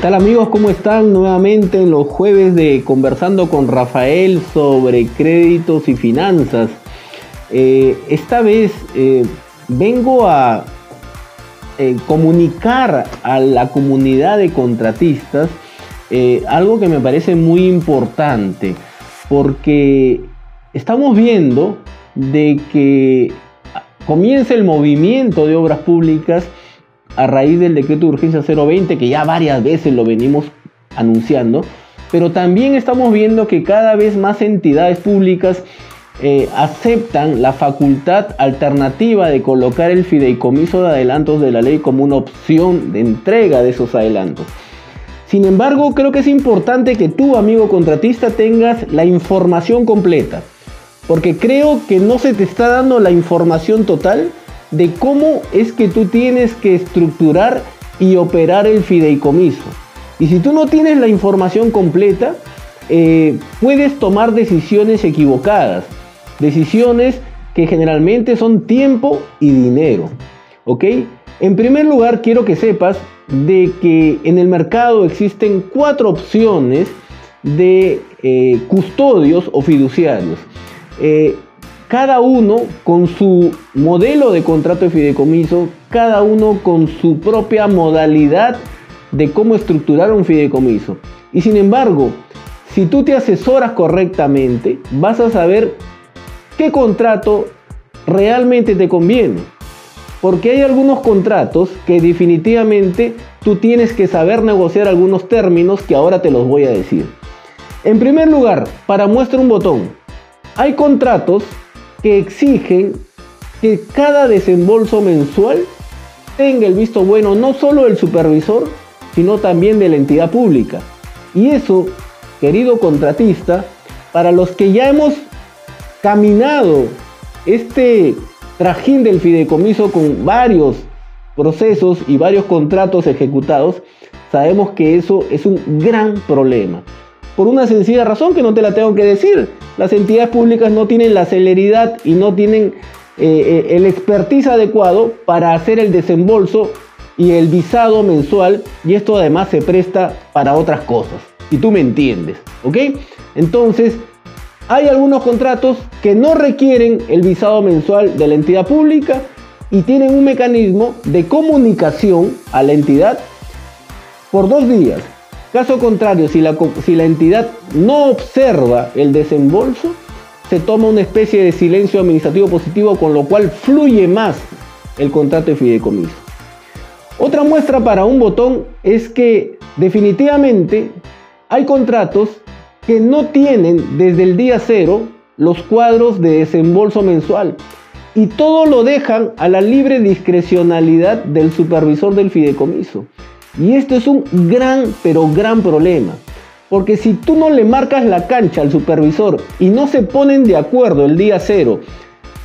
tal amigos? ¿Cómo están? Nuevamente en los jueves de Conversando con Rafael sobre créditos y finanzas. Eh, esta vez eh, vengo a eh, comunicar a la comunidad de contratistas algo que me parece muy importante porque estamos viendo de que comienza el movimiento de obras públicas a raíz del decreto de urgencia 020, que ya varias veces lo venimos anunciando, pero también estamos viendo que cada vez más entidades públicas eh, aceptan la facultad alternativa de colocar el fideicomiso de adelantos de la ley como una opción de entrega de esos adelantos. Sin embargo, creo que es importante que tú, amigo contratista, tengas la información completa, porque creo que no se te está dando la información total de cómo es que tú tienes que estructurar y operar el fideicomiso. Y si tú no tienes la información completa, eh, puedes tomar decisiones equivocadas, decisiones que generalmente son tiempo y dinero. ¿Ok? En primer lugar, quiero que sepas de que en el mercado existen cuatro opciones de eh, custodios o fiduciarios. Eh, cada uno con su modelo de contrato de fideicomiso, cada uno con su propia modalidad de cómo estructurar un fideicomiso. Y sin embargo, si tú te asesoras correctamente, vas a saber qué contrato realmente te conviene. Porque hay algunos contratos que definitivamente tú tienes que saber negociar algunos términos que ahora te los voy a decir. En primer lugar, para muestra un botón, hay contratos que exigen que cada desembolso mensual tenga el visto bueno no solo del supervisor, sino también de la entidad pública. Y eso, querido contratista, para los que ya hemos caminado este trajín del fideicomiso con varios procesos y varios contratos ejecutados, sabemos que eso es un gran problema. Por una sencilla razón que no te la tengo que decir. Las entidades públicas no tienen la celeridad y no tienen eh, eh, el expertise adecuado para hacer el desembolso y el visado mensual y esto además se presta para otras cosas. Y tú me entiendes, ¿ok? Entonces, hay algunos contratos que no requieren el visado mensual de la entidad pública y tienen un mecanismo de comunicación a la entidad por dos días. Caso contrario, si la, entidad no observa el desembolso, se toma una especie de silencio administrativo positivo, con lo cual fluye más el contrato de fideicomiso. Otra muestra para un botón es que definitivamente hay contratos que no tienen desde el día cero los cuadros de desembolso mensual y todo lo dejan a la libre discrecionalidad del supervisor del fideicomiso. Y esto es un gran, pero gran problema. Porque si tú no le marcas la cancha al supervisor y no se ponen de acuerdo el día cero,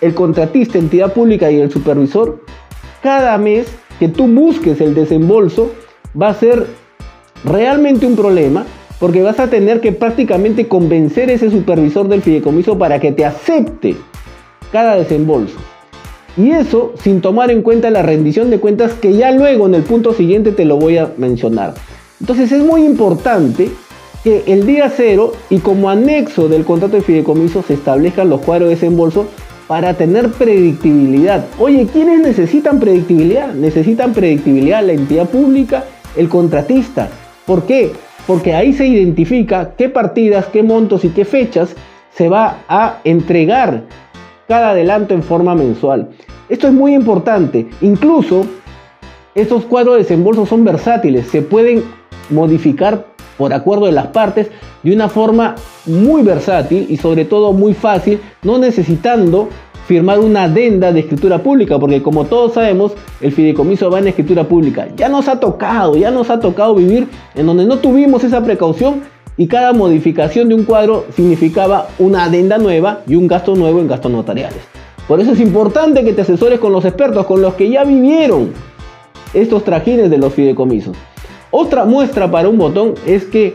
el contratista, entidad pública y el supervisor, cada mes que tú busques el desembolso va a ser realmente un problema porque vas a tener que prácticamente convencer a ese supervisor del fideicomiso para que te acepte cada desembolso. Y eso sin tomar en cuenta la rendición de cuentas que ya luego en el punto siguiente te lo voy a mencionar. Entonces es muy importante que el día cero y como anexo del contrato de fideicomiso se establezcan los cuadros de desembolso para tener predictibilidad. Oye, ¿quiénes necesitan predictibilidad? Necesitan predictibilidad la entidad pública, el contratista. ¿Por qué? Porque ahí se identifica qué partidas, qué montos y qué fechas se va a entregar cada adelanto en forma mensual. Esto es muy importante. Incluso estos cuadros de desembolso son versátiles, se pueden modificar por acuerdo de las partes de una forma muy versátil y sobre todo muy fácil, no necesitando firmar una adenda de escritura pública, porque como todos sabemos, el fideicomiso va en escritura pública. Ya nos ha tocado, ya nos ha tocado vivir en donde no tuvimos esa precaución y cada modificación de un cuadro significaba una adenda nueva y un gasto nuevo en gastos notariales. Por eso es importante que te asesores con los expertos, con los que ya vivieron estos trajines de los fideicomisos. Otra muestra para un botón es que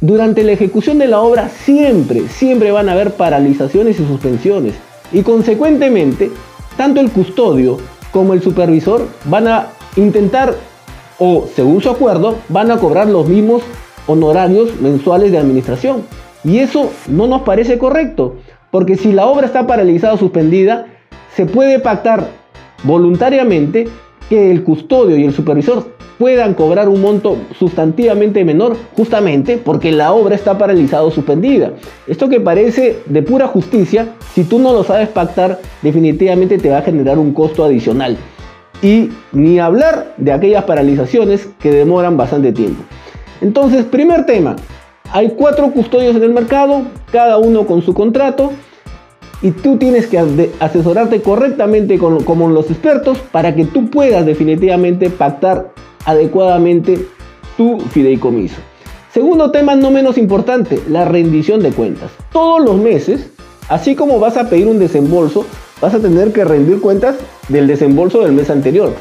durante la ejecución de la obra siempre, siempre van a haber paralizaciones y suspensiones. Y consecuentemente, tanto el custodio como el supervisor van a intentar o, según su acuerdo, van a cobrar los mismos honorarios mensuales de administración. Y eso no nos parece correcto, porque si la obra está paralizada o suspendida, se puede pactar voluntariamente que el custodio y el supervisor puedan cobrar un monto sustantivamente menor justamente porque la obra está paralizada o suspendida. Esto que parece de pura justicia, si tú no lo sabes pactar, definitivamente te va a generar un costo adicional. Y ni hablar de aquellas paralizaciones que demoran bastante tiempo. Entonces, primer tema, hay cuatro custodios en el mercado, cada uno con su contrato y tú tienes que asesorarte correctamente con, como los expertos para que tú puedas definitivamente pactar adecuadamente tu fideicomiso. Segundo tema no menos importante, la rendición de cuentas. Todos los meses, así como vas a pedir un desembolso, vas a tener que rendir cuentas del desembolso del mes anterior.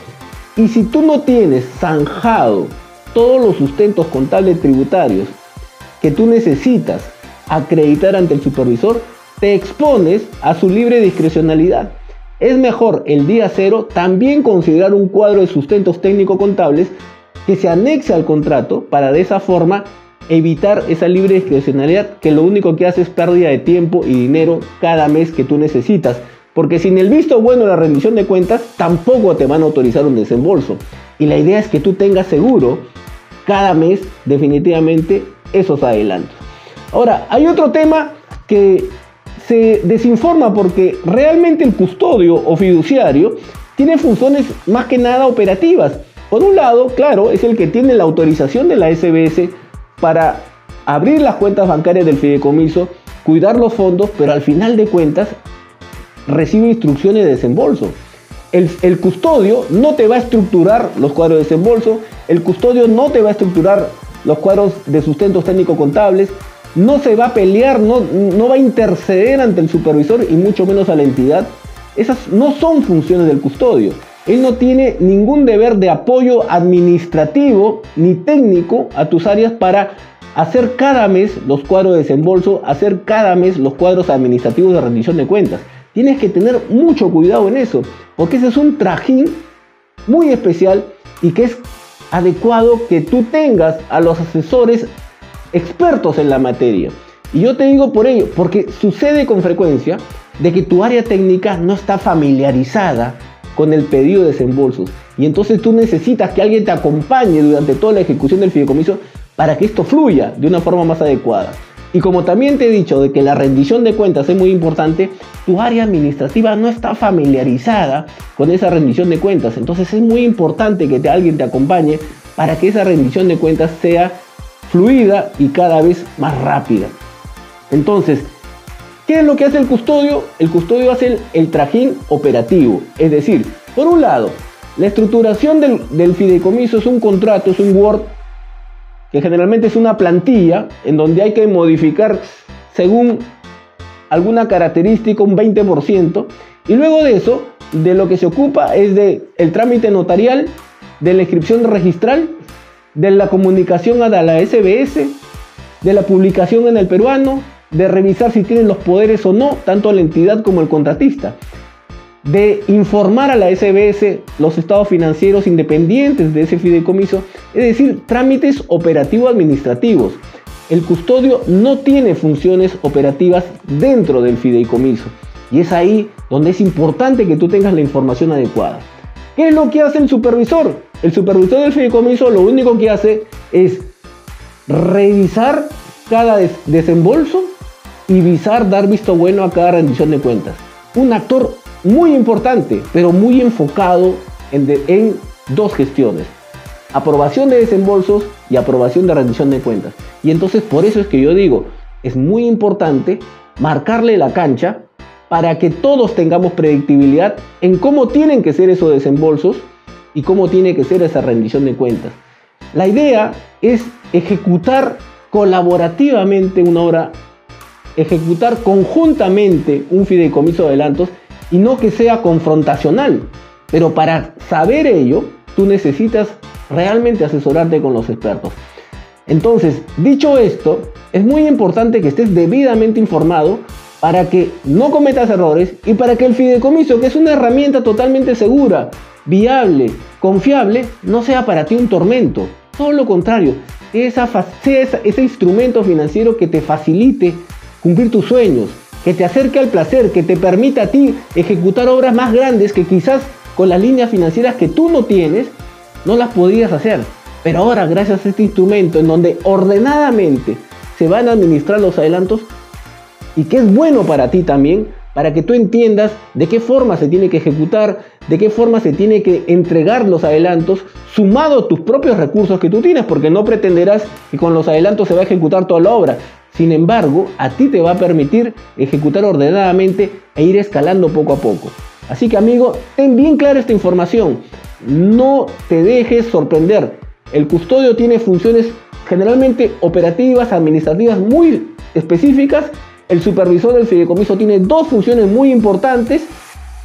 Y si tú no tienes zanjado todos los sustentos contables tributarios que tú necesitas acreditar ante el supervisor, te expones a su libre discrecionalidad. Es mejor el día cero también considerar un cuadro de sustentos técnico-contables que se anexe al contrato para de esa forma evitar esa libre discrecionalidad que lo único que hace es pérdida de tiempo y dinero cada mes que tú necesitas. Porque sin el visto bueno de la rendición de cuentas, tampoco te van a autorizar un desembolso. Y la idea es que tú tengas seguro cada mes definitivamente esos adelantos. Ahora, hay otro tema que se desinforma porque realmente el custodio o fiduciario tiene funciones más que nada operativas. Por un lado, claro, es el que tiene la autorización de la SBS para abrir las cuentas bancarias del fideicomiso, cuidar los fondos, pero al final de cuentas recibe instrucciones de desembolso. El, custodio no te va a estructurar los cuadros de desembolso, el custodio no te va a estructurar los cuadros de sustentos técnico contables, no se va a pelear, no, no va a interceder ante el supervisor y mucho menos a la entidad. Esas no son funciones del custodio. Él no tiene ningún deber de apoyo administrativo ni técnico a tus áreas para hacer cada mes los cuadros de desembolso, hacer cada mes los cuadros administrativos de rendición de cuentas. Tienes que tener mucho cuidado en eso, porque ese es un trajín muy especial y que es adecuado que tú tengas a los asesores expertos en la materia. Y yo te digo por ello, porque sucede con frecuencia de que tu área técnica no está familiarizada con el pedido de desembolsos. Y entonces tú necesitas que alguien te acompañe durante toda la ejecución del fideicomiso para que esto fluya de una forma más adecuada. Y como también te he dicho de que la rendición de cuentas es muy importante, tu área administrativa no está familiarizada con esa rendición de cuentas. Entonces es muy importante que te, alguien te acompañe para que esa rendición de cuentas sea fluida y cada vez más rápida. Entonces, ¿qué es lo que hace el custodio? El custodio hace el, trajín operativo. Es decir, por un lado, la estructuración del, del fideicomiso es un contrato, es un Word, que generalmente es una plantilla en donde hay que modificar según alguna característica un 20%. Y luego de eso, de lo que se ocupa es de el trámite notarial, de la inscripción registral de la comunicación a la SBS, de la publicación en el peruano, de revisar si tienen los poderes o no, tanto la entidad como el contratista, de informar a la SBS los estados financieros independientes de ese fideicomiso, es decir, trámites operativos administrativos. El custodio no tiene funciones operativas dentro del fideicomiso y es ahí donde es importante que tú tengas la información adecuada. ¿Qué es lo que hace el supervisor? El supervisor del fideicomiso lo único que hace es revisar cada desembolso y visar dar visto bueno a cada rendición de cuentas. Un actor muy importante, pero muy enfocado en, dos gestiones. Aprobación de desembolsos y aprobación de rendición de cuentas. Y entonces por eso es que yo digo, es muy importante marcarle la cancha para que todos tengamos predictibilidad en cómo tienen que ser esos desembolsos y cómo tiene que ser esa rendición de cuentas. La idea es ejecutar colaborativamente una obra, ejecutar conjuntamente un fideicomiso de adelantos y no que sea confrontacional. Pero para saber ello, tú necesitas realmente asesorarte con los expertos. Entonces, dicho esto, es muy importante que estés debidamente informado para que no cometas errores y para que el fideicomiso, que es una herramienta totalmente segura, viable confiable no sea para ti un tormento. Todo lo contrario, esa, sea ese instrumento financiero que te facilite cumplir tus sueños, que te acerque al placer, que te permita a ti ejecutar obras más grandes que quizás con las líneas financieras que tú no tienes, no las podrías hacer. Pero ahora, gracias a este instrumento en donde ordenadamente se van a administrar los adelantos y que es bueno para ti también, para que tú entiendas de qué forma se tiene que ejecutar, de qué forma se tiene que entregar los adelantos, sumado tus propios recursos que tú tienes, porque no pretenderás que con los adelantos se va a ejecutar toda la obra. Sin embargo, a ti te va a permitir ejecutar ordenadamente e ir escalando poco a poco. Así que amigo, ten bien clara esta información. No te dejes sorprender. El custodio tiene funciones generalmente operativas, administrativas muy específicas. El supervisor del fideicomiso tiene dos funciones muy importantes.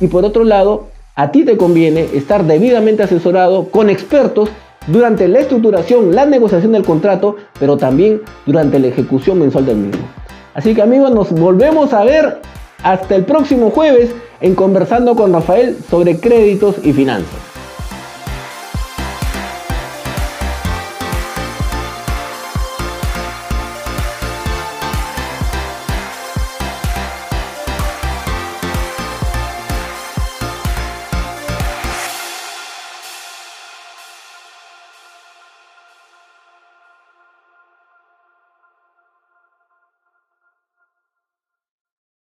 Y por otro lado, a ti te conviene estar debidamente asesorado con expertos durante la estructuración, la negociación del contrato, pero también durante la ejecución mensual del mismo. Así que amigos, nos volvemos a ver hasta el próximo jueves en Conversando con Rafael sobre créditos y finanzas.